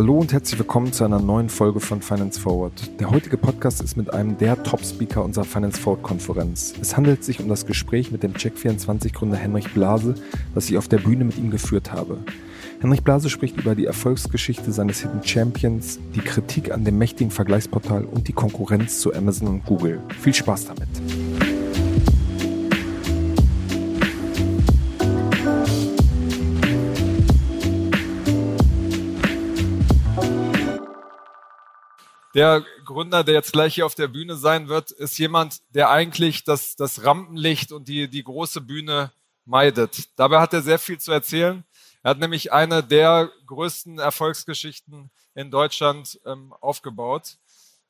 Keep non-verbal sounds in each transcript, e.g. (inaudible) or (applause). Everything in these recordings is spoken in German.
Hallo und herzlich willkommen zu einer neuen Folge von Finance Forward. Der heutige Podcast ist mit einem der Top-Speaker unserer Finance Forward-Konferenz. Es handelt sich um das Gespräch mit dem Check24-Gründer Henrich Blase, das ich auf der Bühne mit ihm geführt habe. Henrich Blase spricht über die Erfolgsgeschichte seines Hidden Champions, die Kritik an dem mächtigen Vergleichsportal und die Konkurrenz zu Amazon und Google. Viel Spaß damit! Der Gründer, der jetzt gleich hier auf der Bühne sein wird, ist jemand, der eigentlich das, das Rampenlicht und die, die große Bühne meidet. Dabei hat er sehr viel zu erzählen. Er hat nämlich eine der größten Erfolgsgeschichten in Deutschland ähm, aufgebaut.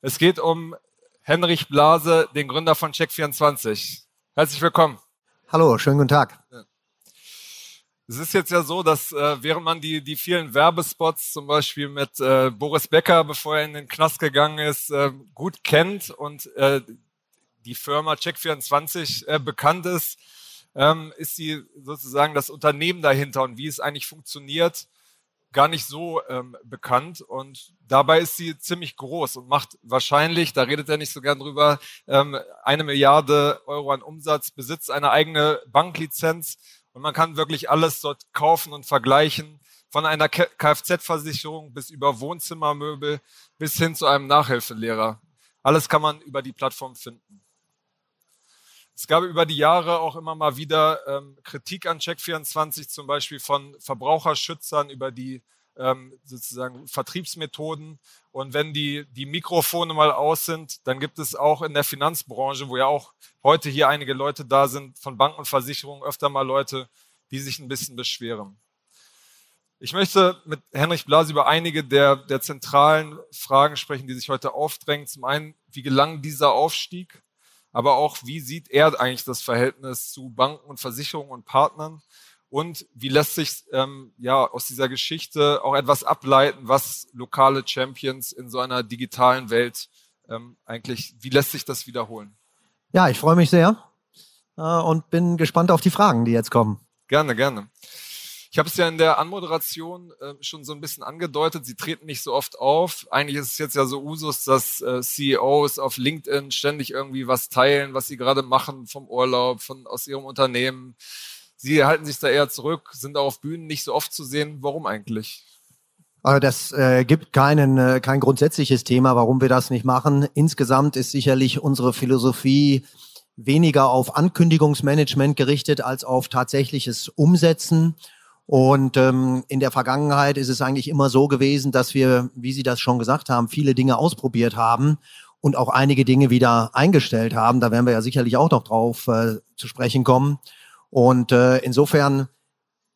Es geht um Henrich Blase, den Gründer von Check24. Herzlich willkommen. Hallo, schönen guten Tag. Es ist jetzt ja so, dass äh, während man die, die vielen Werbespots, zum Beispiel mit äh, Boris Becker, bevor er in den Knast gegangen ist, äh, gut kennt und äh, die Firma Check24 äh, bekannt ist, ähm, ist sie sozusagen das Unternehmen dahinter und wie es eigentlich funktioniert, gar nicht so ähm, bekannt. Und dabei ist sie ziemlich groß und macht wahrscheinlich, da redet er nicht so gern drüber, ähm, eine Milliarde Euro an Umsatz, besitzt eine eigene Banklizenz und man kann wirklich alles dort kaufen und vergleichen, von einer Kfz-Versicherung bis über Wohnzimmermöbel bis hin zu einem Nachhilfelehrer. Alles kann man über die Plattform finden. Es gab über die Jahre auch immer mal wieder ähm, Kritik an Check24, zum Beispiel von Verbraucherschützern über die ähm, sozusagen Vertriebsmethoden. Und wenn die, die Mikrofone mal aus sind, dann gibt es auch in der Finanzbranche, wo ja auch heute hier einige Leute da sind, von Banken und Versicherungen öfter mal Leute, die sich ein bisschen beschweren. Ich möchte mit Henrich Blas über einige der, der zentralen Fragen sprechen, die sich heute aufdrängen. Zum einen, wie gelang dieser Aufstieg? Aber auch, wie sieht er eigentlich das Verhältnis zu Banken und Versicherungen und Partnern? Und wie lässt sich ähm, ja aus dieser Geschichte auch etwas ableiten, was lokale Champions in so einer digitalen Welt ähm, eigentlich, wie lässt sich das wiederholen? Ja, ich freue mich sehr äh, und bin gespannt auf die Fragen, die jetzt kommen. Gerne, gerne. Ich habe es ja in der Anmoderation äh, schon so ein bisschen angedeutet, sie treten nicht so oft auf. Eigentlich ist es jetzt ja so Usus, dass äh, CEOs auf LinkedIn ständig irgendwie was teilen, was sie gerade machen vom Urlaub, von aus ihrem Unternehmen. Sie halten sich da eher zurück, sind auch auf Bühnen nicht so oft zu sehen. Warum eigentlich? Das äh, gibt keinen, äh, kein grundsätzliches Thema, warum wir das nicht machen. Insgesamt ist sicherlich unsere Philosophie weniger auf Ankündigungsmanagement gerichtet als auf tatsächliches Umsetzen. Und ähm, in der Vergangenheit ist es eigentlich immer so gewesen, dass wir, wie Sie das schon gesagt haben, viele Dinge ausprobiert haben und auch einige Dinge wieder eingestellt haben. Da werden wir ja sicherlich auch noch drauf äh, zu sprechen kommen. Und äh, insofern,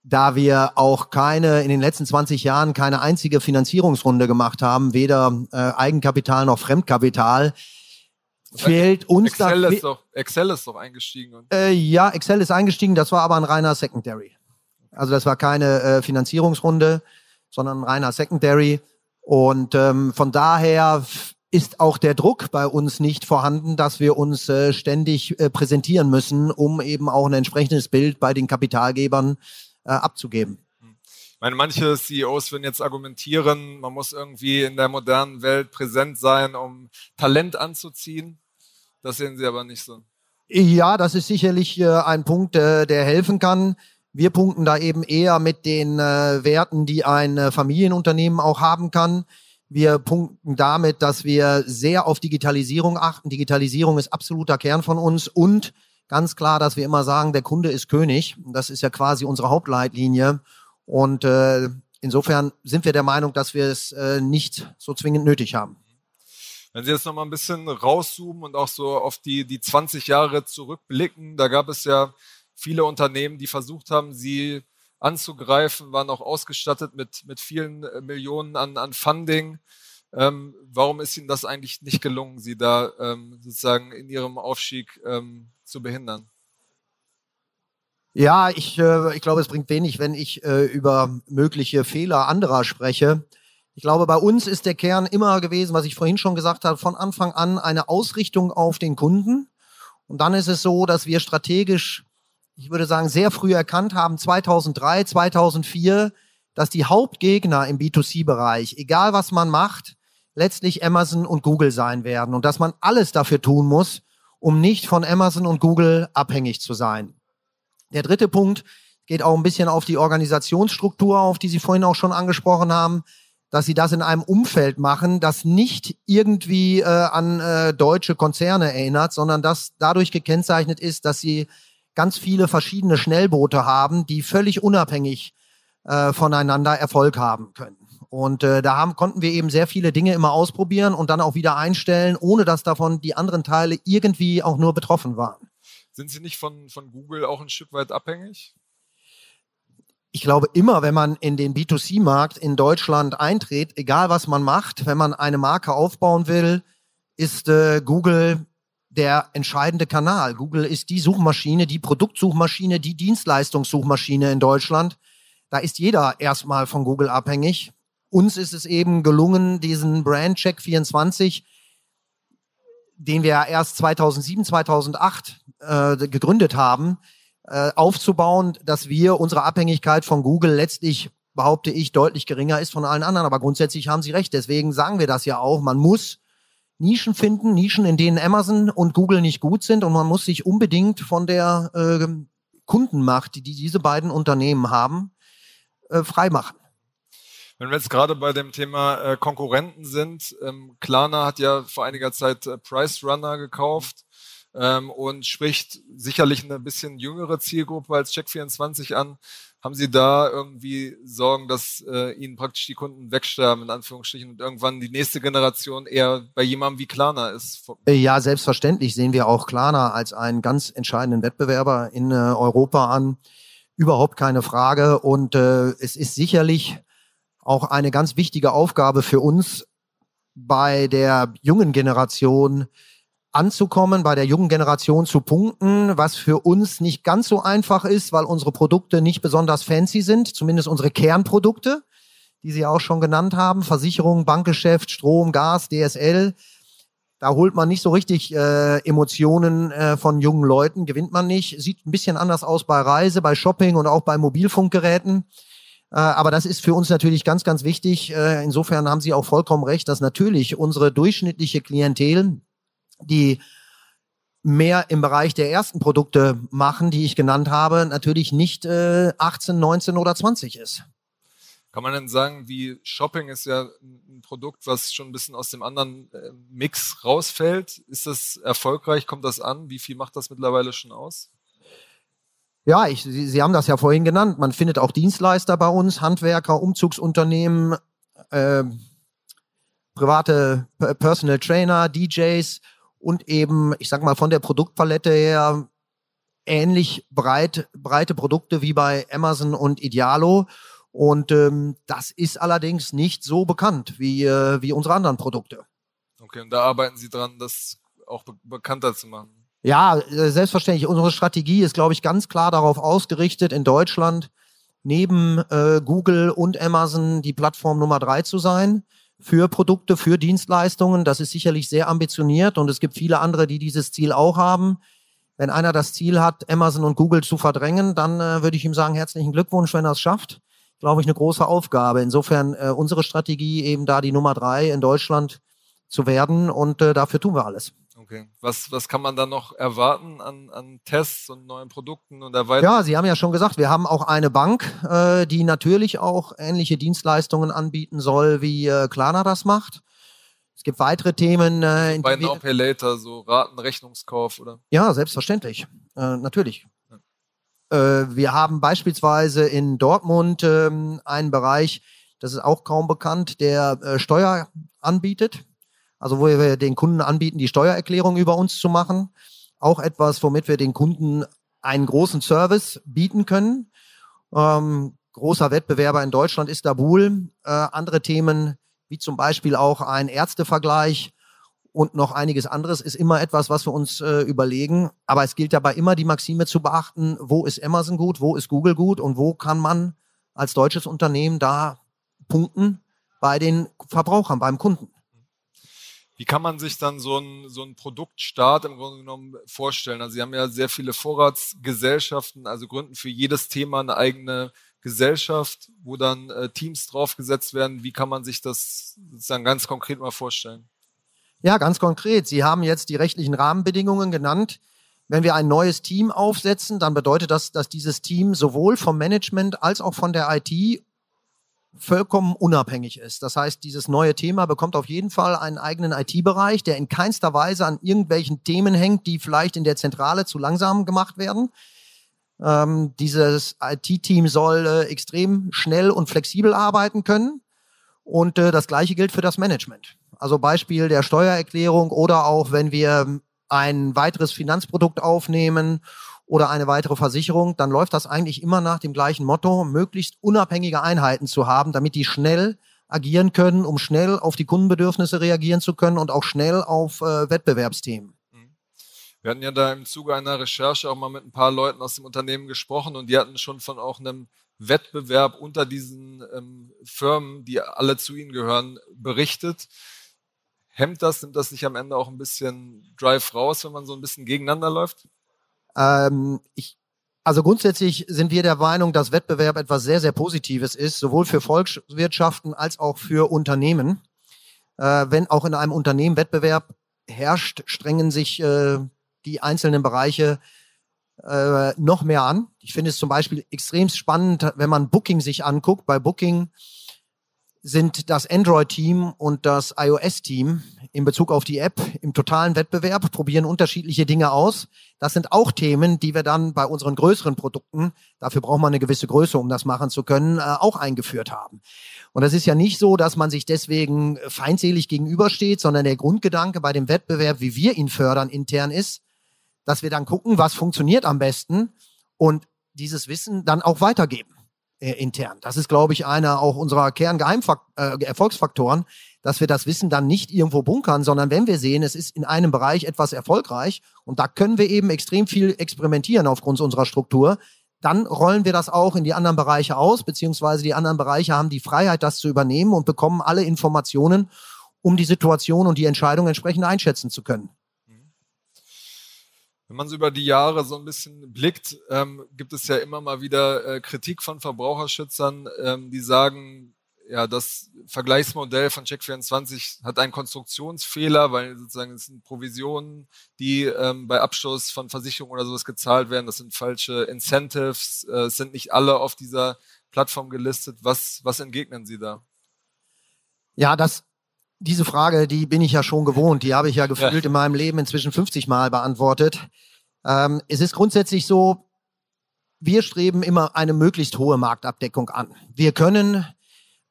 da wir auch keine, in den letzten 20 Jahren keine einzige Finanzierungsrunde gemacht haben, weder äh, Eigenkapital noch Fremdkapital, fehlt uns Excel da. Ist doch, Excel ist doch eingestiegen. Äh, ja, Excel ist eingestiegen, das war aber ein reiner Secondary. Also das war keine äh, Finanzierungsrunde, sondern ein reiner Secondary. Und ähm, von daher ist auch der Druck bei uns nicht vorhanden, dass wir uns äh, ständig äh, präsentieren müssen, um eben auch ein entsprechendes Bild bei den Kapitalgebern äh, abzugeben. Ich meine, manche CEOs würden jetzt argumentieren, man muss irgendwie in der modernen Welt präsent sein, um Talent anzuziehen. Das sehen Sie aber nicht so. Ja, das ist sicherlich äh, ein Punkt, äh, der helfen kann. Wir punkten da eben eher mit den äh, Werten, die ein Familienunternehmen auch haben kann. Wir punkten damit, dass wir sehr auf Digitalisierung achten. Digitalisierung ist absoluter Kern von uns und ganz klar, dass wir immer sagen, der Kunde ist König. Das ist ja quasi unsere Hauptleitlinie. Und äh, insofern sind wir der Meinung, dass wir es äh, nicht so zwingend nötig haben. Wenn Sie jetzt noch mal ein bisschen rauszoomen und auch so auf die, die 20 Jahre zurückblicken, da gab es ja viele Unternehmen, die versucht haben, sie anzugreifen, waren auch ausgestattet mit, mit vielen äh, Millionen an, an Funding. Ähm, warum ist Ihnen das eigentlich nicht gelungen, Sie da ähm, sozusagen in Ihrem Aufstieg ähm, zu behindern? Ja, ich, äh, ich glaube, es bringt wenig, wenn ich äh, über mögliche Fehler anderer spreche. Ich glaube, bei uns ist der Kern immer gewesen, was ich vorhin schon gesagt habe, von Anfang an eine Ausrichtung auf den Kunden. Und dann ist es so, dass wir strategisch ich würde sagen, sehr früh erkannt haben, 2003, 2004, dass die Hauptgegner im B2C-Bereich, egal was man macht, letztlich Amazon und Google sein werden und dass man alles dafür tun muss, um nicht von Amazon und Google abhängig zu sein. Der dritte Punkt geht auch ein bisschen auf die Organisationsstruktur, auf die Sie vorhin auch schon angesprochen haben, dass Sie das in einem Umfeld machen, das nicht irgendwie äh, an äh, deutsche Konzerne erinnert, sondern das dadurch gekennzeichnet ist, dass Sie ganz viele verschiedene Schnellboote haben, die völlig unabhängig äh, voneinander Erfolg haben können. Und äh, da haben, konnten wir eben sehr viele Dinge immer ausprobieren und dann auch wieder einstellen, ohne dass davon die anderen Teile irgendwie auch nur betroffen waren. Sind Sie nicht von, von Google auch ein Stück weit abhängig? Ich glaube, immer wenn man in den B2C-Markt in Deutschland eintritt, egal was man macht, wenn man eine Marke aufbauen will, ist äh, Google der entscheidende Kanal. Google ist die Suchmaschine, die Produktsuchmaschine, die Dienstleistungssuchmaschine in Deutschland. Da ist jeder erstmal von Google abhängig. Uns ist es eben gelungen, diesen Brand Check 24, den wir erst 2007, 2008 äh, gegründet haben, äh, aufzubauen, dass wir unsere Abhängigkeit von Google letztlich behaupte ich, deutlich geringer ist von allen anderen. Aber grundsätzlich haben Sie recht. Deswegen sagen wir das ja auch. Man muss Nischen finden, Nischen, in denen Amazon und Google nicht gut sind. Und man muss sich unbedingt von der äh, Kundenmacht, die diese beiden Unternehmen haben, äh, freimachen. Wenn wir jetzt gerade bei dem Thema äh, Konkurrenten sind, ähm, Klarna hat ja vor einiger Zeit äh, Price Runner gekauft ähm, und spricht sicherlich eine bisschen jüngere Zielgruppe als Check24 an. Haben Sie da irgendwie Sorgen, dass äh, Ihnen praktisch die Kunden wegsterben, in Anführungsstrichen, und irgendwann die nächste Generation eher bei jemandem wie Klarna ist? Äh, ja, selbstverständlich sehen wir auch Klarna als einen ganz entscheidenden Wettbewerber in äh, Europa an. Überhaupt keine Frage. Und äh, es ist sicherlich auch eine ganz wichtige Aufgabe für uns bei der jungen Generation anzukommen, bei der jungen Generation zu punkten, was für uns nicht ganz so einfach ist, weil unsere Produkte nicht besonders fancy sind, zumindest unsere Kernprodukte, die Sie auch schon genannt haben, Versicherung, Bankgeschäft, Strom, Gas, DSL. Da holt man nicht so richtig äh, Emotionen äh, von jungen Leuten, gewinnt man nicht. Sieht ein bisschen anders aus bei Reise, bei Shopping und auch bei Mobilfunkgeräten. Äh, aber das ist für uns natürlich ganz, ganz wichtig. Äh, insofern haben Sie auch vollkommen recht, dass natürlich unsere durchschnittliche Klientel, die mehr im Bereich der ersten Produkte machen, die ich genannt habe, natürlich nicht 18, äh, 19 oder 20 ist. Kann man denn sagen, wie Shopping ist ja ein Produkt, was schon ein bisschen aus dem anderen Mix rausfällt? Ist das erfolgreich? Kommt das an? Wie viel macht das mittlerweile schon aus? Ja, ich, Sie, Sie haben das ja vorhin genannt. Man findet auch Dienstleister bei uns, Handwerker, Umzugsunternehmen, äh, private Personal Trainer, DJs und eben, ich sag mal, von der Produktpalette her ähnlich breit, breite Produkte wie bei Amazon und Idealo. Und ähm, das ist allerdings nicht so bekannt wie, äh, wie unsere anderen Produkte. Okay, und da arbeiten Sie dran, das auch be bekannter zu machen. Ja, äh, selbstverständlich. Unsere Strategie ist, glaube ich, ganz klar darauf ausgerichtet, in Deutschland neben äh, Google und Amazon die Plattform Nummer drei zu sein für Produkte, für Dienstleistungen. Das ist sicherlich sehr ambitioniert und es gibt viele andere, die dieses Ziel auch haben. Wenn einer das Ziel hat, Amazon und Google zu verdrängen, dann äh, würde ich ihm sagen, herzlichen Glückwunsch, wenn er es schafft. Glaube ich, eine große Aufgabe. Insofern äh, unsere Strategie eben da die Nummer drei in Deutschland zu werden und äh, dafür tun wir alles. Okay. Was, was kann man dann noch erwarten an, an Tests und neuen Produkten und Erweiterungen? Ja, Sie haben ja schon gesagt, wir haben auch eine Bank, äh, die natürlich auch ähnliche Dienstleistungen anbieten soll, wie äh, Klarna das macht. Es gibt weitere Themen. Äh, Bei Now Pay Later, so Ratenrechnungskauf, oder? Ja, selbstverständlich. Äh, natürlich. Ja. Äh, wir haben beispielsweise in Dortmund ähm, einen Bereich, das ist auch kaum bekannt, der äh, Steuer anbietet also wo wir den Kunden anbieten, die Steuererklärung über uns zu machen. Auch etwas, womit wir den Kunden einen großen Service bieten können. Ähm, großer Wettbewerber in Deutschland ist Dabul. Äh, andere Themen, wie zum Beispiel auch ein Ärztevergleich und noch einiges anderes, ist immer etwas, was wir uns äh, überlegen. Aber es gilt dabei immer die Maxime zu beachten, wo ist Amazon gut, wo ist Google gut und wo kann man als deutsches Unternehmen da punkten bei den Verbrauchern, beim Kunden. Wie kann man sich dann so ein, so Produktstart im Grunde genommen vorstellen? Also Sie haben ja sehr viele Vorratsgesellschaften, also gründen für jedes Thema eine eigene Gesellschaft, wo dann äh, Teams draufgesetzt werden. Wie kann man sich das sozusagen ganz konkret mal vorstellen? Ja, ganz konkret. Sie haben jetzt die rechtlichen Rahmenbedingungen genannt. Wenn wir ein neues Team aufsetzen, dann bedeutet das, dass dieses Team sowohl vom Management als auch von der IT vollkommen unabhängig ist. Das heißt, dieses neue Thema bekommt auf jeden Fall einen eigenen IT-Bereich, der in keinster Weise an irgendwelchen Themen hängt, die vielleicht in der Zentrale zu langsam gemacht werden. Ähm, dieses IT-Team soll äh, extrem schnell und flexibel arbeiten können. Und äh, das Gleiche gilt für das Management. Also Beispiel der Steuererklärung oder auch wenn wir ein weiteres Finanzprodukt aufnehmen oder eine weitere Versicherung, dann läuft das eigentlich immer nach dem gleichen Motto, möglichst unabhängige Einheiten zu haben, damit die schnell agieren können, um schnell auf die Kundenbedürfnisse reagieren zu können und auch schnell auf äh, Wettbewerbsthemen. Mhm. Wir hatten ja da im Zuge einer Recherche auch mal mit ein paar Leuten aus dem Unternehmen gesprochen und die hatten schon von auch einem Wettbewerb unter diesen ähm, Firmen, die alle zu ihnen gehören, berichtet. Hemmt das, nimmt das nicht am Ende auch ein bisschen Drive raus, wenn man so ein bisschen gegeneinander läuft? Ähm, ich, also grundsätzlich sind wir der Meinung, dass Wettbewerb etwas sehr, sehr Positives ist, sowohl für Volkswirtschaften als auch für Unternehmen. Äh, wenn auch in einem Unternehmen Wettbewerb herrscht, strengen sich äh, die einzelnen Bereiche äh, noch mehr an. Ich finde es zum Beispiel extrem spannend, wenn man Booking sich anguckt. Bei Booking sind das Android-Team und das iOS-Team in Bezug auf die App im totalen Wettbewerb, probieren unterschiedliche Dinge aus. Das sind auch Themen, die wir dann bei unseren größeren Produkten, dafür braucht man eine gewisse Größe, um das machen zu können, äh, auch eingeführt haben. Und das ist ja nicht so, dass man sich deswegen feindselig gegenübersteht, sondern der Grundgedanke bei dem Wettbewerb, wie wir ihn fördern intern ist, dass wir dann gucken, was funktioniert am besten und dieses Wissen dann auch weitergeben äh, intern. Das ist, glaube ich, einer auch unserer Kernerfolgsfaktoren, äh, dass wir das Wissen dann nicht irgendwo bunkern, sondern wenn wir sehen, es ist in einem Bereich etwas erfolgreich und da können wir eben extrem viel experimentieren aufgrund unserer Struktur, dann rollen wir das auch in die anderen Bereiche aus, beziehungsweise die anderen Bereiche haben die Freiheit, das zu übernehmen und bekommen alle Informationen, um die Situation und die Entscheidung entsprechend einschätzen zu können. Wenn man so über die Jahre so ein bisschen blickt, ähm, gibt es ja immer mal wieder äh, Kritik von Verbraucherschützern, ähm, die sagen, ja, das Vergleichsmodell von Check24 hat einen Konstruktionsfehler, weil sozusagen es sind Provisionen, die ähm, bei Abschluss von Versicherungen oder sowas gezahlt werden. Das sind falsche Incentives, äh, es sind nicht alle auf dieser Plattform gelistet. Was, was entgegnen Sie da? Ja, das diese Frage, die bin ich ja schon gewohnt. Die habe ich ja gefühlt ja. in meinem Leben inzwischen 50 Mal beantwortet. Ähm, es ist grundsätzlich so, wir streben immer eine möglichst hohe Marktabdeckung an. Wir können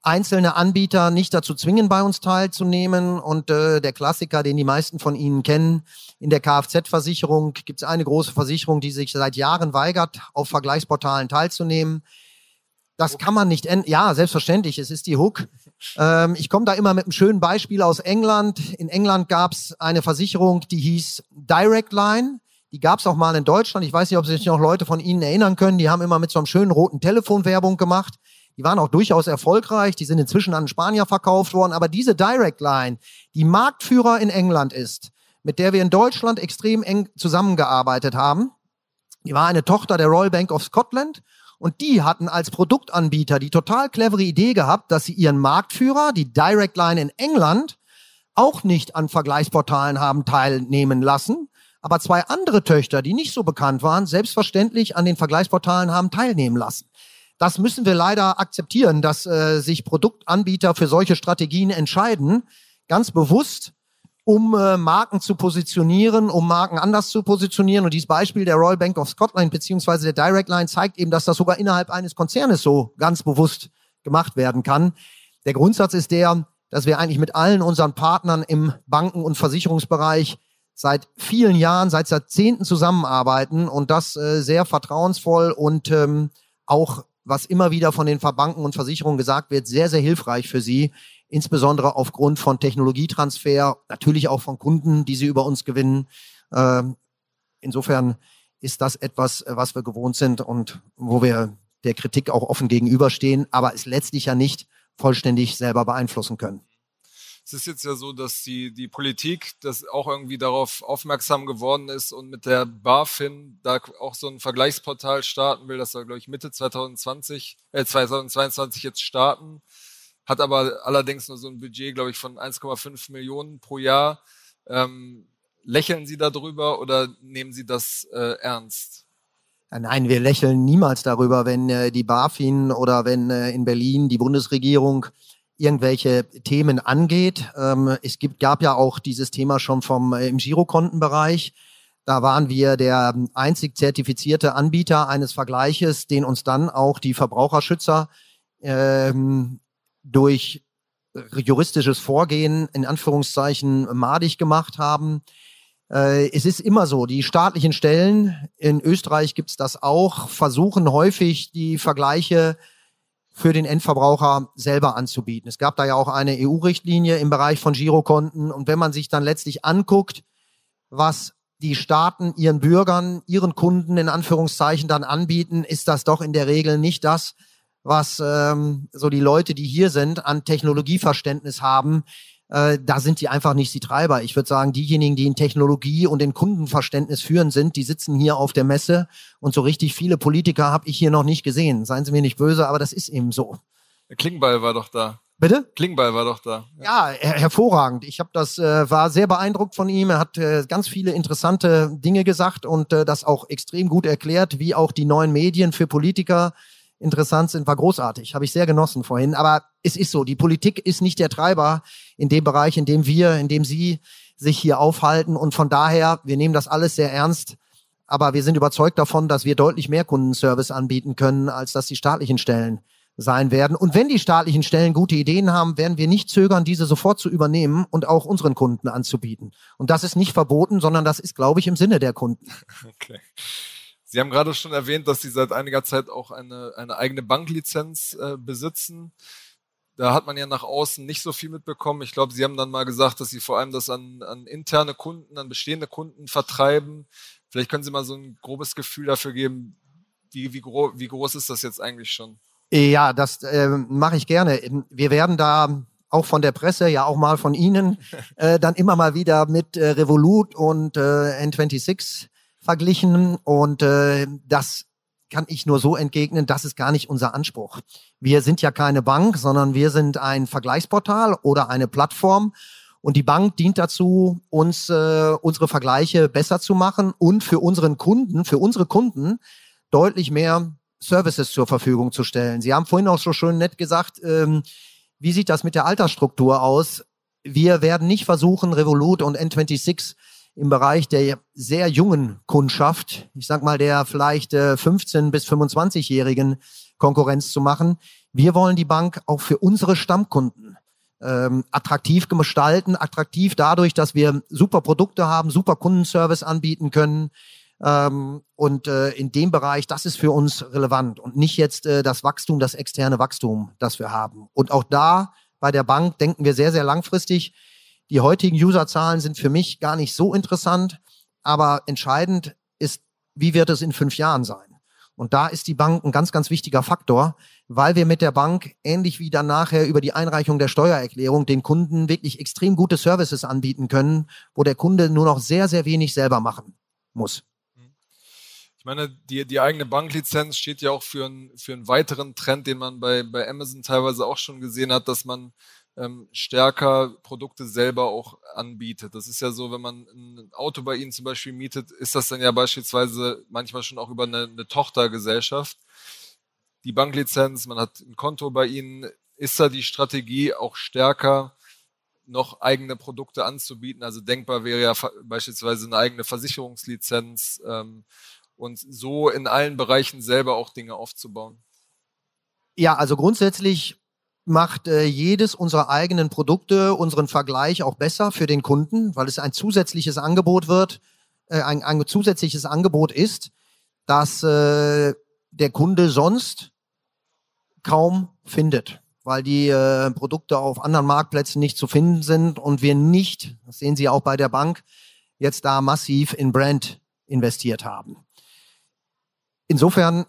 einzelne Anbieter nicht dazu zwingen, bei uns teilzunehmen. Und äh, der Klassiker, den die meisten von Ihnen kennen, in der Kfz-Versicherung gibt es eine große Versicherung, die sich seit Jahren weigert, auf Vergleichsportalen teilzunehmen. Das kann man nicht ändern. Ja, selbstverständlich, es ist die Hook. Ähm, ich komme da immer mit einem schönen Beispiel aus England. In England gab es eine Versicherung, die hieß Direct Line. Die gab es auch mal in Deutschland. Ich weiß nicht, ob sich noch Leute von Ihnen erinnern können. Die haben immer mit so einem schönen roten Telefon Werbung gemacht. Die waren auch durchaus erfolgreich. Die sind inzwischen an Spanier verkauft worden. Aber diese Direct Line, die Marktführer in England ist, mit der wir in Deutschland extrem eng zusammengearbeitet haben, die war eine Tochter der Royal Bank of Scotland und die hatten als Produktanbieter die total clevere Idee gehabt, dass sie ihren Marktführer, die Direct Line in England, auch nicht an Vergleichsportalen haben teilnehmen lassen, aber zwei andere Töchter, die nicht so bekannt waren, selbstverständlich an den Vergleichsportalen haben teilnehmen lassen. Das müssen wir leider akzeptieren, dass äh, sich Produktanbieter für solche Strategien entscheiden, ganz bewusst um äh, Marken zu positionieren, um Marken anders zu positionieren. Und dieses Beispiel der Royal Bank of Scotland beziehungsweise der Direct Line zeigt eben, dass das sogar innerhalb eines Konzernes so ganz bewusst gemacht werden kann. Der Grundsatz ist der, dass wir eigentlich mit allen unseren Partnern im Banken- und Versicherungsbereich seit vielen Jahren, seit Jahrzehnten zusammenarbeiten und das äh, sehr vertrauensvoll und ähm, auch, was immer wieder von den Banken und Versicherungen gesagt wird, sehr, sehr hilfreich für sie, insbesondere aufgrund von Technologietransfer, natürlich auch von Kunden, die sie über uns gewinnen. Ähm, insofern ist das etwas, was wir gewohnt sind und wo wir der Kritik auch offen gegenüberstehen, aber es letztlich ja nicht vollständig selber beeinflussen können. Es ist jetzt ja so, dass die, die Politik das auch irgendwie darauf aufmerksam geworden ist und mit der BaFin da auch so ein Vergleichsportal starten will, das soll, glaube ich, Mitte 2020, äh, 2022 jetzt starten, hat aber allerdings nur so ein Budget, glaube ich, von 1,5 Millionen pro Jahr. Ähm, lächeln Sie darüber oder nehmen Sie das äh, ernst? Nein, wir lächeln niemals darüber, wenn äh, die BaFin oder wenn äh, in Berlin die Bundesregierung irgendwelche Themen angeht. Ähm, es gibt, gab ja auch dieses Thema schon vom äh, im Girokontenbereich. Da waren wir der einzig zertifizierte Anbieter eines Vergleiches, den uns dann auch die Verbraucherschützer ähm, durch juristisches Vorgehen in Anführungszeichen madig gemacht haben. Äh, es ist immer so, die staatlichen Stellen, in Österreich gibt's das auch, versuchen häufig die Vergleiche für den Endverbraucher selber anzubieten. Es gab da ja auch eine EU-Richtlinie im Bereich von Girokonten. Und wenn man sich dann letztlich anguckt, was die Staaten ihren Bürgern, ihren Kunden in Anführungszeichen dann anbieten, ist das doch in der Regel nicht das, was ähm, so die Leute, die hier sind, an Technologieverständnis haben, äh, da sind die einfach nicht die Treiber. Ich würde sagen, diejenigen, die in Technologie und in Kundenverständnis führen sind, die sitzen hier auf der Messe und so richtig viele Politiker habe ich hier noch nicht gesehen. Seien Sie mir nicht böse, aber das ist eben so. Der Klingbeil war doch da. Bitte? Klingbeil war doch da. Ja, her hervorragend. Ich habe das äh, war sehr beeindruckt von ihm. Er hat äh, ganz viele interessante Dinge gesagt und äh, das auch extrem gut erklärt, wie auch die neuen Medien für Politiker interessant sind, war großartig. Habe ich sehr genossen vorhin. Aber es ist so, die Politik ist nicht der Treiber in dem Bereich, in dem wir, in dem Sie sich hier aufhalten. Und von daher, wir nehmen das alles sehr ernst. Aber wir sind überzeugt davon, dass wir deutlich mehr Kundenservice anbieten können, als dass die staatlichen Stellen sein werden. Und wenn die staatlichen Stellen gute Ideen haben, werden wir nicht zögern, diese sofort zu übernehmen und auch unseren Kunden anzubieten. Und das ist nicht verboten, sondern das ist, glaube ich, im Sinne der Kunden. (laughs) Okay. Sie haben gerade schon erwähnt, dass Sie seit einiger Zeit auch eine, eine eigene Banklizenz äh, besitzen. Da hat man ja nach außen nicht so viel mitbekommen. Ich glaube, Sie haben dann mal gesagt, dass Sie vor allem das an, an interne Kunden, an bestehende Kunden vertreiben. Vielleicht können Sie mal so ein grobes Gefühl dafür geben, wie, wie, gro wie groß ist das jetzt eigentlich schon? Ja, das äh, mache ich gerne. Wir werden da auch von der Presse, ja auch mal von Ihnen, (laughs) äh, dann immer mal wieder mit äh, Revolut und äh, N26 verglichen und äh, das kann ich nur so entgegnen, das ist gar nicht unser Anspruch. Wir sind ja keine Bank, sondern wir sind ein Vergleichsportal oder eine Plattform und die Bank dient dazu, uns äh, unsere Vergleiche besser zu machen und für unseren Kunden, für unsere Kunden deutlich mehr Services zur Verfügung zu stellen. Sie haben vorhin auch so schön nett gesagt, ähm, wie sieht das mit der Altersstruktur aus? Wir werden nicht versuchen, Revolut und N26 im Bereich der sehr jungen Kundschaft, ich sag mal der vielleicht äh, 15 bis 25-jährigen Konkurrenz zu machen. Wir wollen die Bank auch für unsere Stammkunden ähm, attraktiv gestalten, attraktiv dadurch, dass wir super Produkte haben, super Kundenservice anbieten können. Ähm, und äh, in dem Bereich, das ist für uns relevant und nicht jetzt äh, das Wachstum, das externe Wachstum, das wir haben. Und auch da bei der Bank denken wir sehr, sehr langfristig. Die heutigen Userzahlen sind für mich gar nicht so interessant, aber entscheidend ist, wie wird es in fünf Jahren sein? Und da ist die Bank ein ganz, ganz wichtiger Faktor, weil wir mit der Bank, ähnlich wie dann nachher über die Einreichung der Steuererklärung, den Kunden wirklich extrem gute Services anbieten können, wo der Kunde nur noch sehr, sehr wenig selber machen muss. Ich meine, die, die eigene Banklizenz steht ja auch für, ein, für einen weiteren Trend, den man bei, bei Amazon teilweise auch schon gesehen hat, dass man ähm, stärker Produkte selber auch anbietet. Das ist ja so, wenn man ein Auto bei Ihnen zum Beispiel mietet, ist das dann ja beispielsweise manchmal schon auch über eine, eine Tochtergesellschaft. Die Banklizenz, man hat ein Konto bei Ihnen. Ist da die Strategie auch stärker, noch eigene Produkte anzubieten? Also denkbar wäre ja beispielsweise eine eigene Versicherungslizenz ähm, und so in allen Bereichen selber auch Dinge aufzubauen. Ja, also grundsätzlich macht äh, jedes unserer eigenen Produkte unseren Vergleich auch besser für den Kunden, weil es ein zusätzliches Angebot wird, äh, ein, ein zusätzliches Angebot ist, das äh, der Kunde sonst kaum findet, weil die äh, Produkte auf anderen Marktplätzen nicht zu finden sind und wir nicht, das sehen Sie auch bei der Bank, jetzt da massiv in Brand investiert haben. Insofern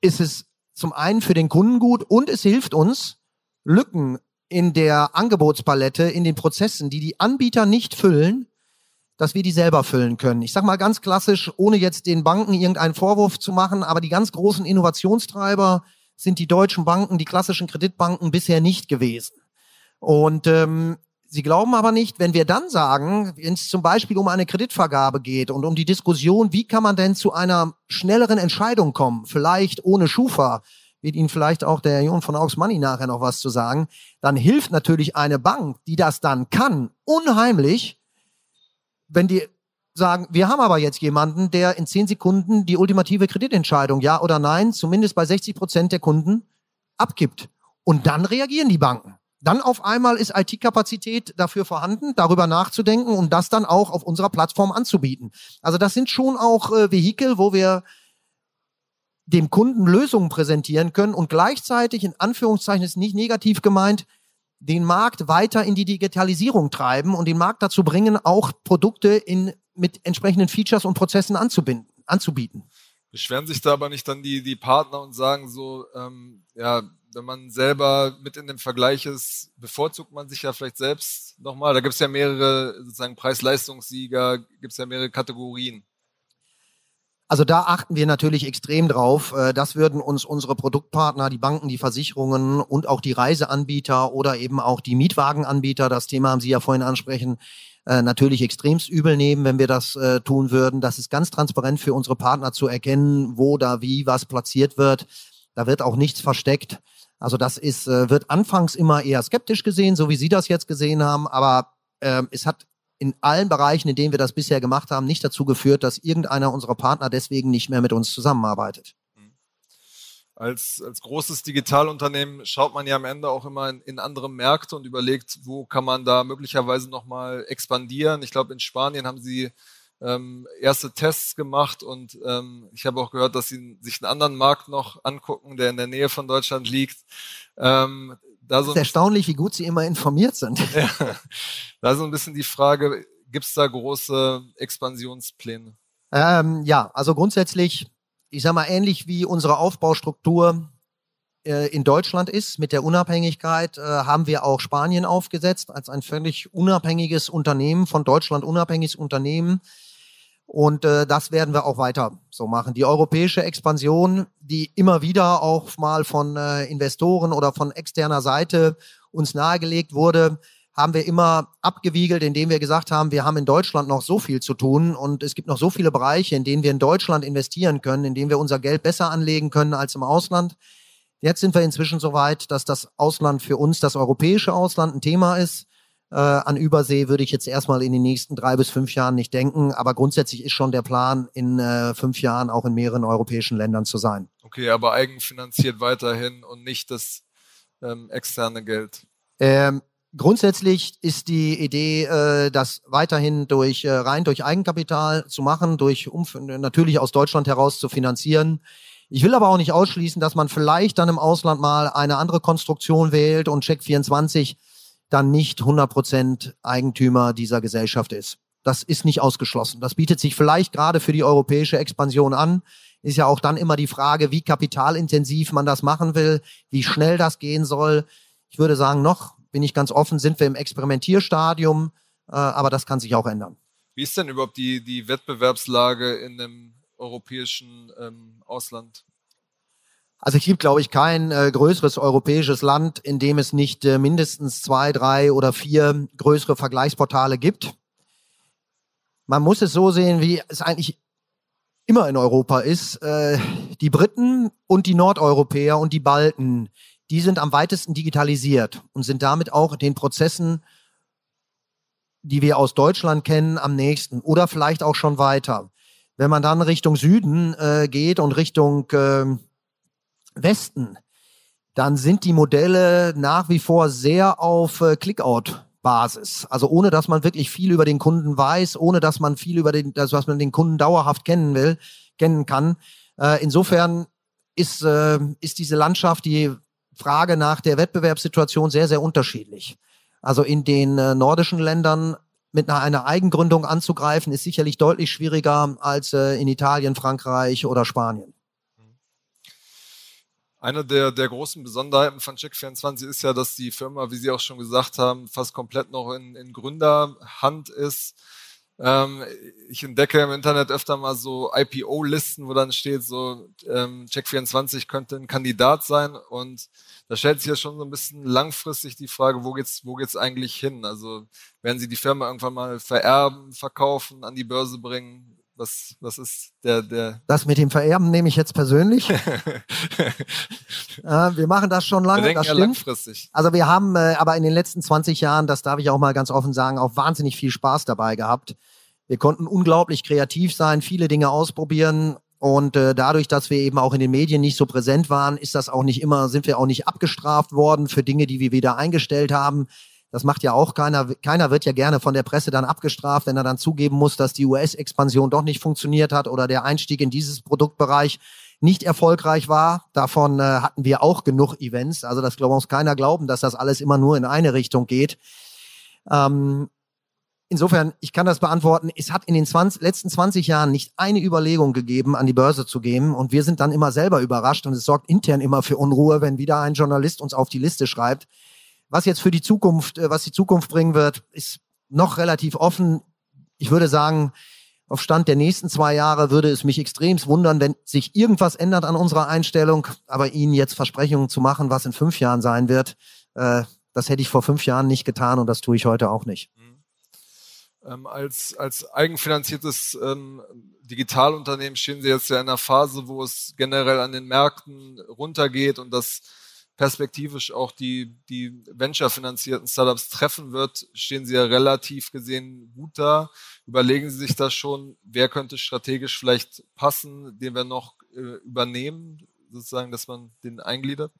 ist es zum einen für den Kunden gut und es hilft uns, Lücken in der Angebotspalette, in den Prozessen, die die Anbieter nicht füllen, dass wir die selber füllen können. Ich sage mal ganz klassisch, ohne jetzt den Banken irgendeinen Vorwurf zu machen, aber die ganz großen Innovationstreiber sind die deutschen Banken, die klassischen Kreditbanken bisher nicht gewesen. Und ähm, Sie glauben aber nicht, wenn wir dann sagen, wenn es zum Beispiel um eine Kreditvergabe geht und um die Diskussion, wie kann man denn zu einer schnelleren Entscheidung kommen, vielleicht ohne Schufa, wird Ihnen vielleicht auch der Jon von Aux Money nachher noch was zu sagen, dann hilft natürlich eine Bank, die das dann kann, unheimlich, wenn die sagen, wir haben aber jetzt jemanden, der in zehn Sekunden die ultimative Kreditentscheidung, ja oder nein, zumindest bei 60 Prozent der Kunden abgibt. Und dann reagieren die Banken. Dann auf einmal ist IT-Kapazität dafür vorhanden, darüber nachzudenken und das dann auch auf unserer Plattform anzubieten. Also das sind schon auch äh, Vehikel, wo wir dem Kunden Lösungen präsentieren können und gleichzeitig, in Anführungszeichen ist nicht negativ gemeint, den Markt weiter in die Digitalisierung treiben und den Markt dazu bringen, auch Produkte in, mit entsprechenden Features und Prozessen anzubinden, anzubieten. Beschweren sich da aber nicht dann die, die Partner und sagen so, ähm, ja, wenn man selber mit in dem Vergleich ist, bevorzugt man sich ja vielleicht selbst nochmal. Da gibt es ja mehrere sozusagen Preis-Leistungssieger, gibt es ja mehrere Kategorien. Also da achten wir natürlich extrem drauf. Äh, das würden uns unsere Produktpartner, die Banken, die Versicherungen und auch die Reiseanbieter oder eben auch die Mietwagenanbieter, das Thema haben Sie ja vorhin ansprechen, äh, natürlich extremst übel nehmen, wenn wir das äh, tun würden. Das ist ganz transparent für unsere Partner zu erkennen, wo da wie was platziert wird. Da wird auch nichts versteckt. Also das ist, wird anfangs immer eher skeptisch gesehen, so wie Sie das jetzt gesehen haben, aber äh, es hat in allen Bereichen, in denen wir das bisher gemacht haben, nicht dazu geführt, dass irgendeiner unserer Partner deswegen nicht mehr mit uns zusammenarbeitet. Mhm. Als, als großes Digitalunternehmen schaut man ja am Ende auch immer in, in andere Märkte und überlegt, wo kann man da möglicherweise nochmal expandieren. Ich glaube, in Spanien haben sie ähm, erste Tests gemacht und ähm, ich habe auch gehört, dass sie sich einen anderen Markt noch angucken, der in der Nähe von Deutschland liegt. Ähm, da so ist erstaunlich, wie gut Sie immer informiert sind. (laughs) Ja, da so ein bisschen die Frage, gibt es da große Expansionspläne? Ähm, ja, also grundsätzlich, ich sage mal, ähnlich wie unsere Aufbaustruktur äh, in Deutschland ist mit der Unabhängigkeit, äh, haben wir auch Spanien aufgesetzt als ein völlig unabhängiges Unternehmen, von Deutschland unabhängiges Unternehmen und äh, das werden wir auch weiter so machen. Die europäische Expansion, die immer wieder auch mal von äh, Investoren oder von externer Seite uns nahegelegt wurde, haben wir immer abgewiegelt, indem wir gesagt haben, wir haben in Deutschland noch so viel zu tun und es gibt noch so viele Bereiche, in denen wir in Deutschland investieren können, in denen wir unser Geld besser anlegen können als im Ausland. Jetzt sind wir inzwischen so weit, dass das Ausland für uns, das europäische Ausland, ein Thema ist. Äh, an Übersee würde ich jetzt erstmal in den nächsten drei bis fünf Jahren nicht denken, aber grundsätzlich ist schon der Plan, in äh, fünf Jahren auch in mehreren europäischen Ländern zu sein. Okay, aber eigenfinanziert weiterhin und nicht das ähm, externe Geld. Ähm, grundsätzlich ist die Idee, äh, das weiterhin durch äh, rein durch Eigenkapital zu machen, durch Umf natürlich aus Deutschland heraus zu finanzieren. Ich will aber auch nicht ausschließen, dass man vielleicht dann im Ausland mal eine andere Konstruktion wählt und Check 24 dann nicht 100% Eigentümer dieser Gesellschaft ist. Das ist nicht ausgeschlossen. Das bietet sich vielleicht gerade für die europäische Expansion an. Ist ja auch dann immer die Frage, wie kapitalintensiv man das machen will, wie schnell das gehen soll. Ich würde sagen, noch bin ich ganz offen, sind wir im Experimentierstadium, äh, aber das kann sich auch ändern. Wie ist denn überhaupt die, die Wettbewerbslage in dem europäischen ähm, Ausland? Also es gibt, glaube ich, kein äh, größeres europäisches Land, in dem es nicht äh, mindestens zwei, drei oder vier größere Vergleichsportale gibt. Man muss es so sehen, wie es eigentlich immer in Europa ist. Äh, die Briten und die Nordeuropäer und die Balten, die sind am weitesten digitalisiert und sind damit auch den Prozessen, die wir aus Deutschland kennen, am nächsten oder vielleicht auch schon weiter. Wenn man dann Richtung Süden äh, geht und Richtung äh, Westen, dann sind die Modelle nach wie vor sehr auf äh, Clickout Basis. Also ohne dass man wirklich viel über den Kunden weiß, ohne dass man viel über den, das, was man den Kunden dauerhaft kennen will, kennen kann. Äh, insofern ist, äh, ist diese Landschaft, die Frage nach der Wettbewerbssituation sehr, sehr unterschiedlich. Also in den äh, nordischen Ländern mit einer, einer Eigengründung anzugreifen, ist sicherlich deutlich schwieriger als äh, in Italien, Frankreich oder Spanien. Eine der, der großen Besonderheiten von Check24 ist ja, dass die Firma, wie Sie auch schon gesagt haben, fast komplett noch in, in Gründerhand ist. Ähm, ich entdecke im Internet öfter mal so IPO-Listen, wo dann steht, so ähm, Check24 könnte ein Kandidat sein und da stellt sich ja schon so ein bisschen langfristig die Frage, wo geht's, wo geht's eigentlich hin? Also werden Sie die Firma irgendwann mal vererben, verkaufen, an die Börse bringen? Was, was ist der, der? Das mit dem Vererben nehme ich jetzt persönlich. (laughs) äh, wir machen das schon lange. Wir denken das ja stimmt. langfristig. Also wir haben äh, aber in den letzten 20 Jahren, das darf ich auch mal ganz offen sagen, auch wahnsinnig viel Spaß dabei gehabt. Wir konnten unglaublich kreativ sein, viele Dinge ausprobieren und äh, dadurch, dass wir eben auch in den Medien nicht so präsent waren, ist das auch nicht immer, sind wir auch nicht abgestraft worden für Dinge, die wir wieder eingestellt haben. Das macht ja auch keiner. Keiner wird ja gerne von der Presse dann abgestraft, wenn er dann zugeben muss, dass die US-Expansion doch nicht funktioniert hat oder der Einstieg in dieses Produktbereich nicht erfolgreich war. Davon äh, hatten wir auch genug Events. Also das glaubt uns keiner glauben, dass das alles immer nur in eine Richtung geht. Ähm, insofern, ich kann das beantworten. Es hat in den 20, letzten 20 Jahren nicht eine Überlegung gegeben, an die Börse zu gehen. Und wir sind dann immer selber überrascht und es sorgt intern immer für Unruhe, wenn wieder ein Journalist uns auf die Liste schreibt. Was jetzt für die Zukunft, äh, was die Zukunft bringen wird, ist noch relativ offen. Ich würde sagen, auf Stand der nächsten zwei Jahre würde es mich extremst wundern, wenn sich irgendwas ändert an unserer Einstellung. Aber Ihnen jetzt Versprechungen zu machen, was in fünf Jahren sein wird, äh, das hätte ich vor fünf Jahren nicht getan und das tue ich heute auch nicht. Ähm, als, als eigenfinanziertes ähm, Digitalunternehmen stehen Sie jetzt ja in einer Phase, wo es generell an den Märkten runtergeht und das perspektivisch auch die, die venture-finanzierten Startups treffen wird, stehen Sie ja relativ gesehen gut da. Überlegen Sie sich da schon, wer könnte strategisch vielleicht passen, den wir noch äh, übernehmen, sozusagen, dass man den eingliedert?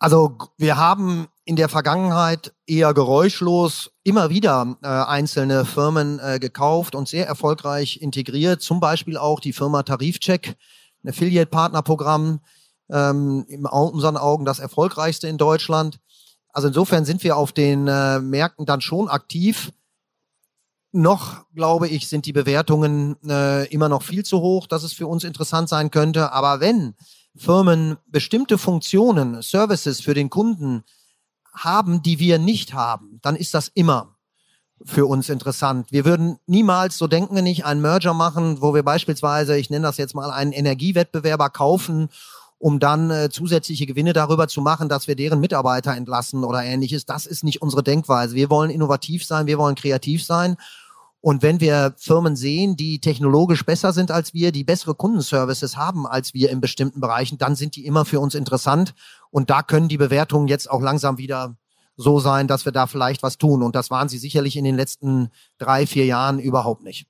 Also wir haben in der Vergangenheit eher geräuschlos immer wieder äh, einzelne Firmen äh, gekauft und sehr erfolgreich integriert. Zum Beispiel auch die Firma Tarifcheck, ein Affiliate-Partnerprogramm, ähm, in unseren Augen das erfolgreichste in Deutschland. Also insofern sind wir auf den äh, Märkten dann schon aktiv. Noch, glaube ich, sind die Bewertungen äh, immer noch viel zu hoch, dass es für uns interessant sein könnte. Aber wenn Firmen bestimmte Funktionen, Services für den Kunden haben, die wir nicht haben, dann ist das immer für uns interessant. Wir würden niemals, so denken wir nicht, einen Merger machen, wo wir beispielsweise, ich nenne das jetzt mal, einen Energiewettbewerber kaufen um dann äh, zusätzliche Gewinne darüber zu machen, dass wir deren Mitarbeiter entlassen oder ähnliches. Das ist nicht unsere Denkweise. Wir wollen innovativ sein, wir wollen kreativ sein. Und wenn wir Firmen sehen, die technologisch besser sind als wir, die bessere Kundenservices haben als wir in bestimmten Bereichen, dann sind die immer für uns interessant. Und da können die Bewertungen jetzt auch langsam wieder so sein, dass wir da vielleicht was tun. Und das waren sie sicherlich in den letzten drei, vier Jahren überhaupt nicht.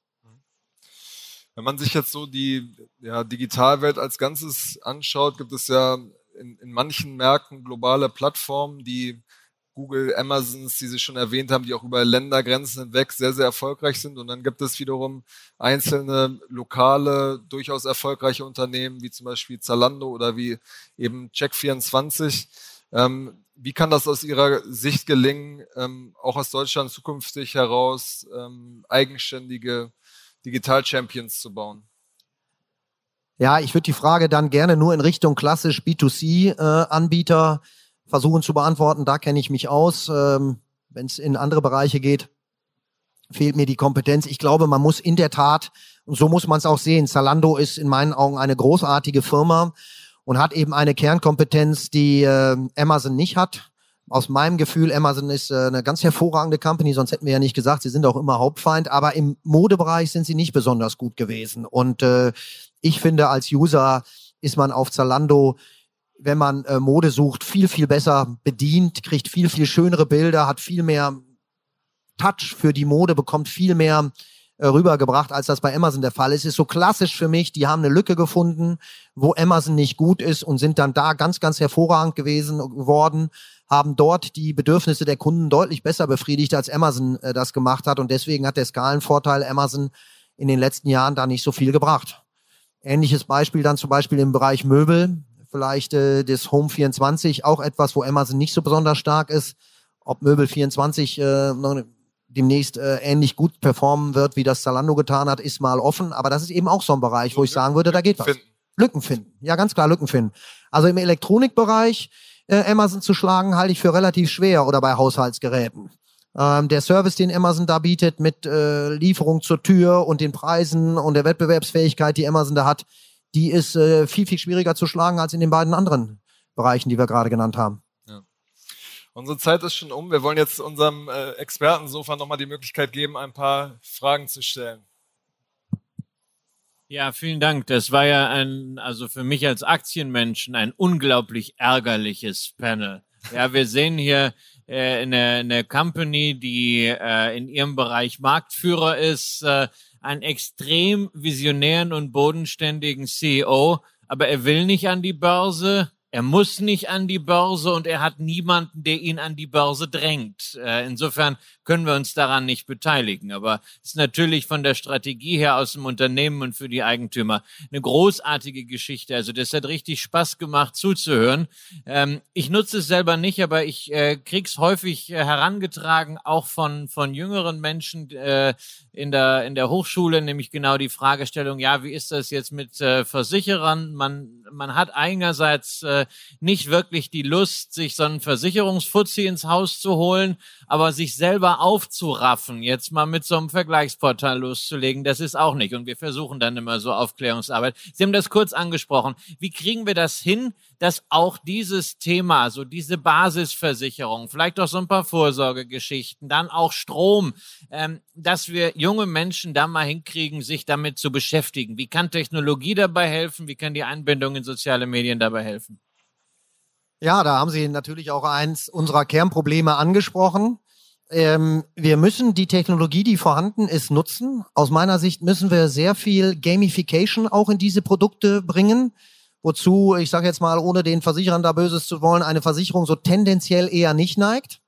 Wenn man sich jetzt so die ja, Digitalwelt als Ganzes anschaut, gibt es ja in, in manchen Märkten globale Plattformen, die Google, Amazons, die Sie schon erwähnt haben, die auch über Ländergrenzen hinweg sehr, sehr erfolgreich sind. Und dann gibt es wiederum einzelne lokale, durchaus erfolgreiche Unternehmen, wie zum Beispiel Zalando oder wie eben Check24. Ähm, wie kann das aus Ihrer Sicht gelingen, ähm, auch aus Deutschland zukünftig heraus ähm, eigenständige Digital-Champions zu bauen? Ja, ich würde die Frage dann gerne nur in Richtung klassisch B2C-Anbieter äh, versuchen zu beantworten. Da kenne ich mich aus. Ähm, Wenn es in andere Bereiche geht, fehlt mir die Kompetenz. Ich glaube, man muss in der Tat, und so muss man es auch sehen, Zalando ist in meinen Augen eine großartige Firma und hat eben eine Kernkompetenz, die äh, Amazon nicht hat aus meinem Gefühl, Amazon ist äh, eine ganz hervorragende Company, sonst hätten wir ja nicht gesagt, sie sind auch immer Hauptfeind, aber im Modebereich sind sie nicht besonders gut gewesen. Und äh, ich finde, als User ist man auf Zalando, wenn man äh, Mode sucht, viel, viel besser bedient, kriegt viel, viel schönere Bilder, hat viel mehr Touch für die Mode, bekommt viel mehr äh, rübergebracht, als das bei Amazon der Fall ist. Ist so klassisch für mich, die haben eine Lücke gefunden, wo Amazon nicht gut ist und sind dann da ganz, ganz hervorragend gewesen geworden haben dort die Bedürfnisse der Kunden deutlich besser befriedigt, als Amazon äh, das gemacht hat. Und deswegen hat der Skalenvorteil Amazon in den letzten Jahren da nicht so viel gebracht. Ähnliches Beispiel dann zum Beispiel im Bereich Möbel, vielleicht äh, das Home 24, auch etwas, wo Amazon nicht so besonders stark ist. Ob Möbel 24 äh, demnächst äh, ähnlich gut performen wird, wie das Zalando getan hat, ist mal offen. Aber das ist eben auch so ein Bereich, wo ich sagen würde, da geht was. Lücken finden. Ja, ganz klar Lücken finden. Also im Elektronikbereich äh, Amazon zu schlagen, halte ich für relativ schwer oder bei Haushaltsgeräten. Ähm, der Service, den Amazon da bietet mit äh, Lieferung zur Tür und den Preisen und der Wettbewerbsfähigkeit, die Amazon da hat, die ist äh, viel, viel schwieriger zu schlagen als in den beiden anderen Bereichen, die wir gerade genannt haben. Unsere Zeit ist schon um. Wir wollen jetzt unserem äh, Expertensofa nochmal die Möglichkeit geben, ein paar Fragen zu stellen. Ja, vielen Dank. Das war ja ein, also für mich als Aktienmenschen ein unglaublich ärgerliches Panel. Ja, wir sehen hier äh, eine, eine Company, die äh, in ihrem Bereich Marktführer ist, äh, einen extrem visionären und bodenständigen CEO, aber er will nicht an die Börse. Er muss nicht an die Börse und er hat niemanden, der ihn an die Börse drängt. Äh, insofern können wir uns daran nicht beteiligen. Aber es ist natürlich von der Strategie her aus dem Unternehmen und für die Eigentümer eine großartige Geschichte. Also das hat richtig Spaß gemacht zuzuhören. Ähm, ich nutze es selber nicht, aber ich äh, krieg's häufig äh, herangetragen, auch von, von jüngeren Menschen in, der, in der Hochschule, nämlich genau die Fragestellung, ja, wie ist das jetzt mit Versicherern? Man, man hat einerseits nicht wirklich die Lust, sich so einen Versicherungsfuzzi ins Haus zu holen, aber sich selber aufzuraffen, jetzt mal mit so einem Vergleichsportal loszulegen, das ist auch nicht. Und wir versuchen dann immer so Aufklärungsarbeit. Sie haben das kurz angesprochen. Wie kriegen wir das hin, dass auch dieses Thema, so diese Basisversicherung, vielleicht auch so ein paar Vorsorgegeschichten, dann auch Strom, ähm, dass wir junge Menschen da mal hinkriegen, sich damit zu beschäftigen. Wie kann Technologie dabei helfen? Wie kann die Einbindung in soziale Medien dabei helfen? Ja, da haben Sie natürlich auch eins unserer Kernprobleme angesprochen. Ähm, wir müssen die Technologie, die vorhanden ist, nutzen. Aus meiner Sicht müssen wir sehr viel Gamification auch in diese Produkte bringen. Wozu, ich sage jetzt mal, ohne den Versicherern da Böses zu wollen, eine Versicherung so tendenziell eher nicht neigt.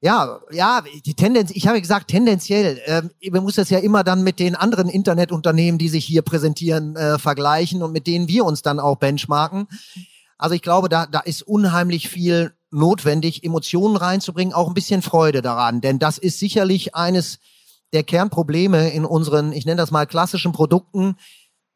Ja, ja, die Tendenz, ich habe gesagt, tendenziell. Ähm, man muss das ja immer dann mit den anderen Internetunternehmen, die sich hier präsentieren, äh, vergleichen und mit denen wir uns dann auch benchmarken. Also ich glaube, da, da ist unheimlich viel notwendig, Emotionen reinzubringen, auch ein bisschen Freude daran. Denn das ist sicherlich eines der Kernprobleme in unseren, ich nenne das mal klassischen Produkten,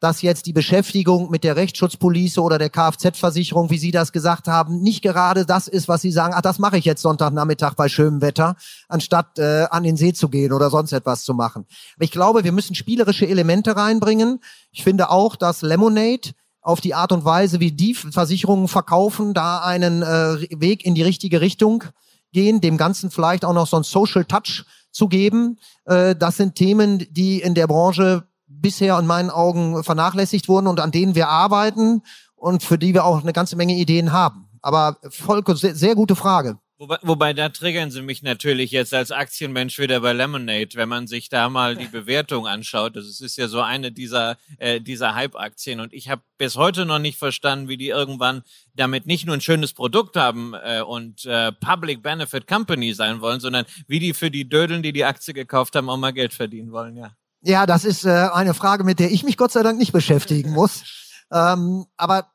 dass jetzt die Beschäftigung mit der Rechtsschutzpolice oder der Kfz-Versicherung, wie Sie das gesagt haben, nicht gerade das ist, was Sie sagen, ach, das mache ich jetzt Sonntagnachmittag bei schönem Wetter, anstatt äh, an den See zu gehen oder sonst etwas zu machen. Aber ich glaube, wir müssen spielerische Elemente reinbringen. Ich finde auch, dass Lemonade auf die Art und Weise, wie die Versicherungen verkaufen, da einen äh, Weg in die richtige Richtung gehen, dem Ganzen vielleicht auch noch so ein Social Touch zu geben. Äh, das sind Themen, die in der Branche bisher in meinen Augen vernachlässigt wurden und an denen wir arbeiten und für die wir auch eine ganze Menge Ideen haben. Aber Volker, sehr, sehr gute Frage. Wobei, wobei, da triggern sie mich natürlich jetzt als Aktienmensch wieder bei Lemonade, wenn man sich da mal die Bewertung anschaut. Das ist ja so eine dieser, äh, dieser Hype-Aktien. Und ich habe bis heute noch nicht verstanden, wie die irgendwann damit nicht nur ein schönes Produkt haben äh, und äh, Public Benefit Company sein wollen, sondern wie die für die Dödeln, die die Aktie gekauft haben, auch mal Geld verdienen wollen, ja. Ja, das ist äh, eine Frage, mit der ich mich Gott sei Dank nicht beschäftigen muss. (laughs) Ähm, aber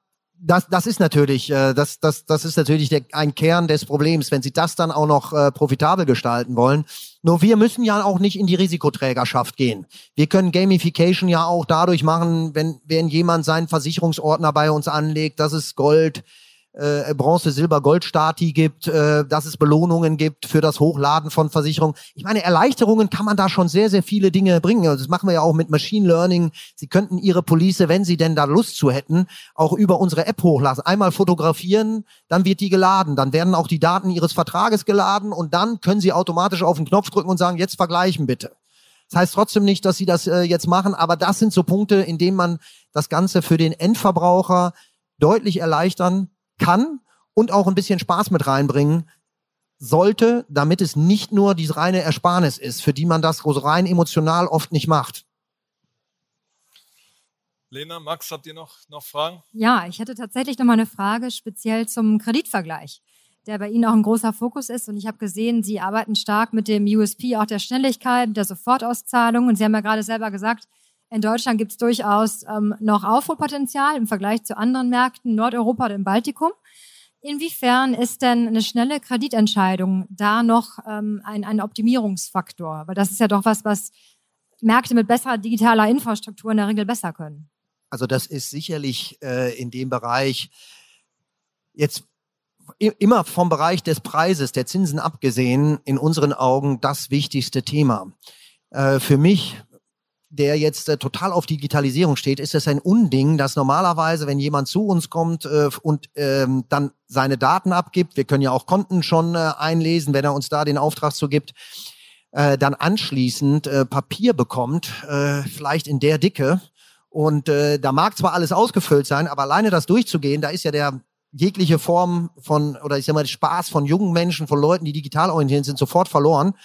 das, das ist natürlich, äh, das, das, das ist natürlich der, ein Kern des Problems, wenn Sie das dann auch noch äh, profitabel gestalten wollen. Nur wir müssen ja auch nicht in die Risikoträgerschaft gehen. Wir können Gamification ja auch dadurch machen, wenn, wenn jemand seinen Versicherungsordner bei uns anlegt, das ist Gold, äh, Bronze, Silber, Gold Stati gibt, äh, dass es Belohnungen gibt für das Hochladen von Versicherungen. Ich meine, Erleichterungen kann man da schon sehr, sehr viele Dinge bringen. Also das machen wir ja auch mit Machine Learning. Sie könnten Ihre Police, wenn Sie denn da Lust zu hätten, auch über unsere App hochlassen. Einmal fotografieren, dann wird die geladen. Dann werden auch die Daten Ihres Vertrages geladen und dann können Sie automatisch auf den Knopf drücken und sagen, jetzt vergleichen bitte. Das heißt trotzdem nicht, dass Sie das äh, jetzt machen, aber das sind so Punkte, in denen man das Ganze für den Endverbraucher deutlich erleichtern kann und auch ein bisschen Spaß mit reinbringen sollte, damit es nicht nur diese reine Ersparnis ist, für die man das rein emotional oft nicht macht. Lena, Max, habt ihr noch, noch Fragen? Ja, ich hätte tatsächlich noch mal eine Frage speziell zum Kreditvergleich, der bei Ihnen auch ein großer Fokus ist. Und ich habe gesehen, Sie arbeiten stark mit dem USP, auch der Schnelligkeit, der Sofortauszahlung. Und Sie haben ja gerade selber gesagt, in Deutschland gibt es durchaus ähm, noch Aufholpotenzial im Vergleich zu anderen Märkten, Nordeuropa oder im Baltikum. Inwiefern ist denn eine schnelle Kreditentscheidung da noch ähm, ein, ein Optimierungsfaktor? Weil das ist ja doch was, was Märkte mit besserer digitaler Infrastruktur in der Regel besser können. Also das ist sicherlich äh, in dem Bereich jetzt immer vom Bereich des Preises, der Zinsen abgesehen, in unseren Augen das wichtigste Thema. Äh, für mich, der jetzt äh, total auf Digitalisierung steht, ist es ein Unding, dass normalerweise, wenn jemand zu uns kommt äh, und ähm, dann seine Daten abgibt, wir können ja auch Konten schon äh, einlesen, wenn er uns da den Auftrag zu gibt, äh, dann anschließend äh, Papier bekommt, äh, vielleicht in der Dicke. Und äh, da mag zwar alles ausgefüllt sein, aber alleine das durchzugehen, da ist ja der jegliche Form von, oder ich sag mal, Spaß von jungen Menschen, von Leuten, die digital orientiert sind, sofort verloren.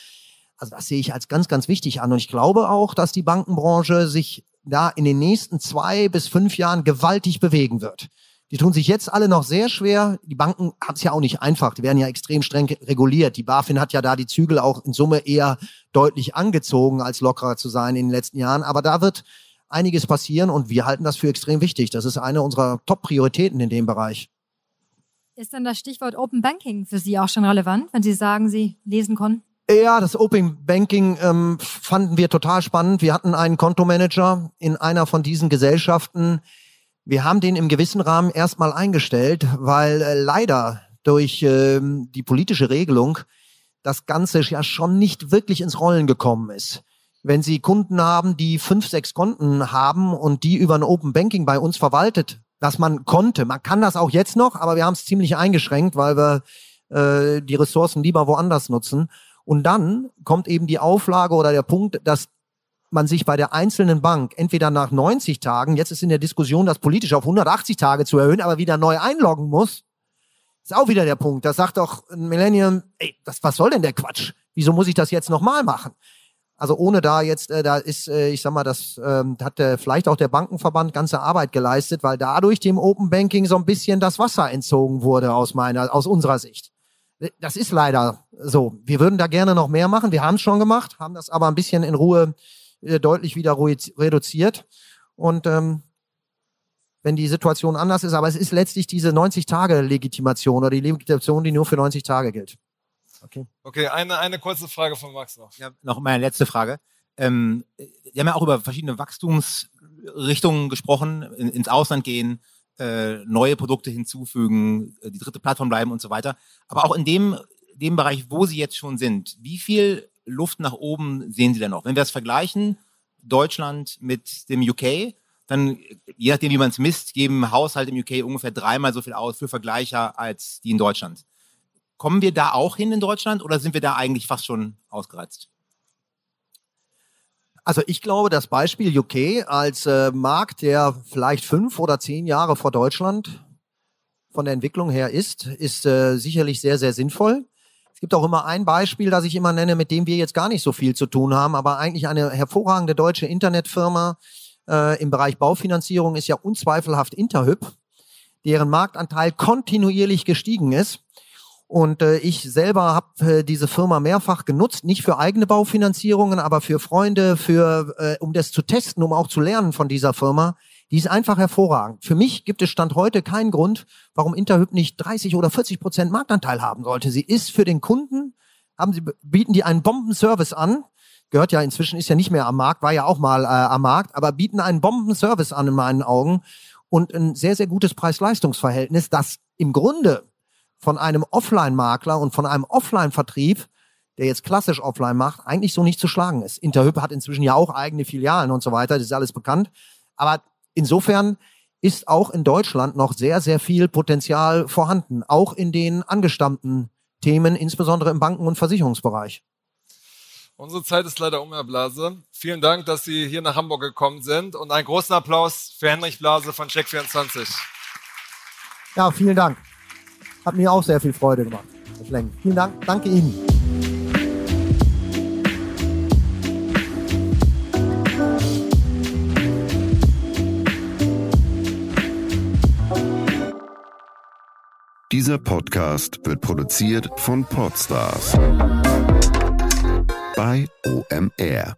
Also das sehe ich als ganz, ganz wichtig an. Und ich glaube auch, dass die Bankenbranche sich da in den nächsten zwei bis fünf Jahren gewaltig bewegen wird. Die tun sich jetzt alle noch sehr schwer. Die Banken haben es ja auch nicht einfach. Die werden ja extrem streng reguliert. Die BaFin hat ja da die Zügel auch in Summe eher deutlich angezogen, als lockerer zu sein in den letzten Jahren. Aber da wird einiges passieren und wir halten das für extrem wichtig. Das ist eine unserer Top-Prioritäten in dem Bereich. Ist dann das Stichwort Open Banking für Sie auch schon relevant, wenn Sie sagen, Sie lesen konnten? Ja, das Open Banking ähm, fanden wir total spannend. Wir hatten einen Kontomanager in einer von diesen Gesellschaften. Wir haben den im gewissen Rahmen erstmal eingestellt, weil äh, leider durch ähm, die politische Regelung das Ganze ja schon nicht wirklich ins Rollen gekommen ist. Wenn Sie Kunden haben, die fünf, sechs Konten haben und die über ein Open Banking bei uns verwaltet dass man konnte. Man kann das auch jetzt noch, aber wir haben es ziemlich eingeschränkt, weil wir äh, die Ressourcen lieber woanders nutzen. Und dann kommt eben die Auflage oder der Punkt, dass man sich bei der einzelnen Bank entweder nach 90 Tagen, jetzt ist in der Diskussion, das politisch auf 180 Tage zu erhöhen, aber wieder neu einloggen muss, ist auch wieder der Punkt. Da sagt doch Millennium, ey, das, was soll denn der Quatsch? Wieso muss ich das jetzt nochmal machen? Also ohne da jetzt, äh, da ist, äh, ich sag mal, das ähm, hat äh, vielleicht auch der Bankenverband ganze Arbeit geleistet, weil dadurch dem Open Banking so ein bisschen das Wasser entzogen wurde aus meiner, aus unserer Sicht. Das ist leider so. Wir würden da gerne noch mehr machen. Wir haben es schon gemacht, haben das aber ein bisschen in Ruhe äh, deutlich wieder reduziert. Und ähm, wenn die Situation anders ist, aber es ist letztlich diese 90 Tage Legitimation oder die Legitimation, die nur für 90 Tage gilt. Okay. Okay, eine, eine kurze Frage von Max noch. Ja, noch meine letzte Frage. Ähm, wir haben ja auch über verschiedene Wachstumsrichtungen gesprochen, in, ins Ausland gehen, äh, neue Produkte hinzufügen, äh, die dritte Plattform bleiben und so weiter. Aber auch in dem, dem Bereich, wo Sie jetzt schon sind, wie viel Luft nach oben sehen Sie denn noch? Wenn wir das vergleichen, Deutschland mit dem UK, dann, je nachdem, wie man es misst, geben Haushalte im UK ungefähr dreimal so viel aus für Vergleicher als die in Deutschland. Kommen wir da auch hin in Deutschland oder sind wir da eigentlich fast schon ausgereizt? Also ich glaube, das Beispiel UK als äh, Markt, der vielleicht fünf oder zehn Jahre vor Deutschland von der Entwicklung her ist, ist äh, sicherlich sehr, sehr sinnvoll. Es gibt auch immer ein Beispiel, das ich immer nenne, mit dem wir jetzt gar nicht so viel zu tun haben, aber eigentlich eine hervorragende deutsche Internetfirma äh, im Bereich Baufinanzierung ist ja unzweifelhaft Interhyp, deren Marktanteil kontinuierlich gestiegen ist und äh, ich selber habe äh, diese Firma mehrfach genutzt, nicht für eigene Baufinanzierungen, aber für Freunde, für äh, um das zu testen, um auch zu lernen von dieser Firma. Die ist einfach hervorragend. Für mich gibt es Stand heute keinen Grund, warum Interhyp nicht 30 oder 40 Prozent Marktanteil haben sollte. Sie ist für den Kunden, haben sie, bieten die einen Bombenservice an, gehört ja inzwischen, ist ja nicht mehr am Markt, war ja auch mal äh, am Markt, aber bieten einen Bombenservice an in meinen Augen und ein sehr, sehr gutes Preis-Leistungs-Verhältnis, das im Grunde von einem Offline-Makler und von einem Offline-Vertrieb, der jetzt klassisch offline macht, eigentlich so nicht zu schlagen ist. Interhyp hat inzwischen ja auch eigene Filialen und so weiter, das ist alles bekannt. Aber insofern ist auch in Deutschland noch sehr, sehr viel Potenzial vorhanden, auch in den angestammten Themen, insbesondere im Banken- und Versicherungsbereich. Unsere Zeit ist leider um, Herr Blase. Vielen Dank, dass Sie hier nach Hamburg gekommen sind und einen großen Applaus für Henrich Blase von Check24. Ja, vielen Dank. Hat mir auch sehr viel Freude gemacht. Vielen Dank. Danke Ihnen. Dieser Podcast wird produziert von Podstars bei OMR.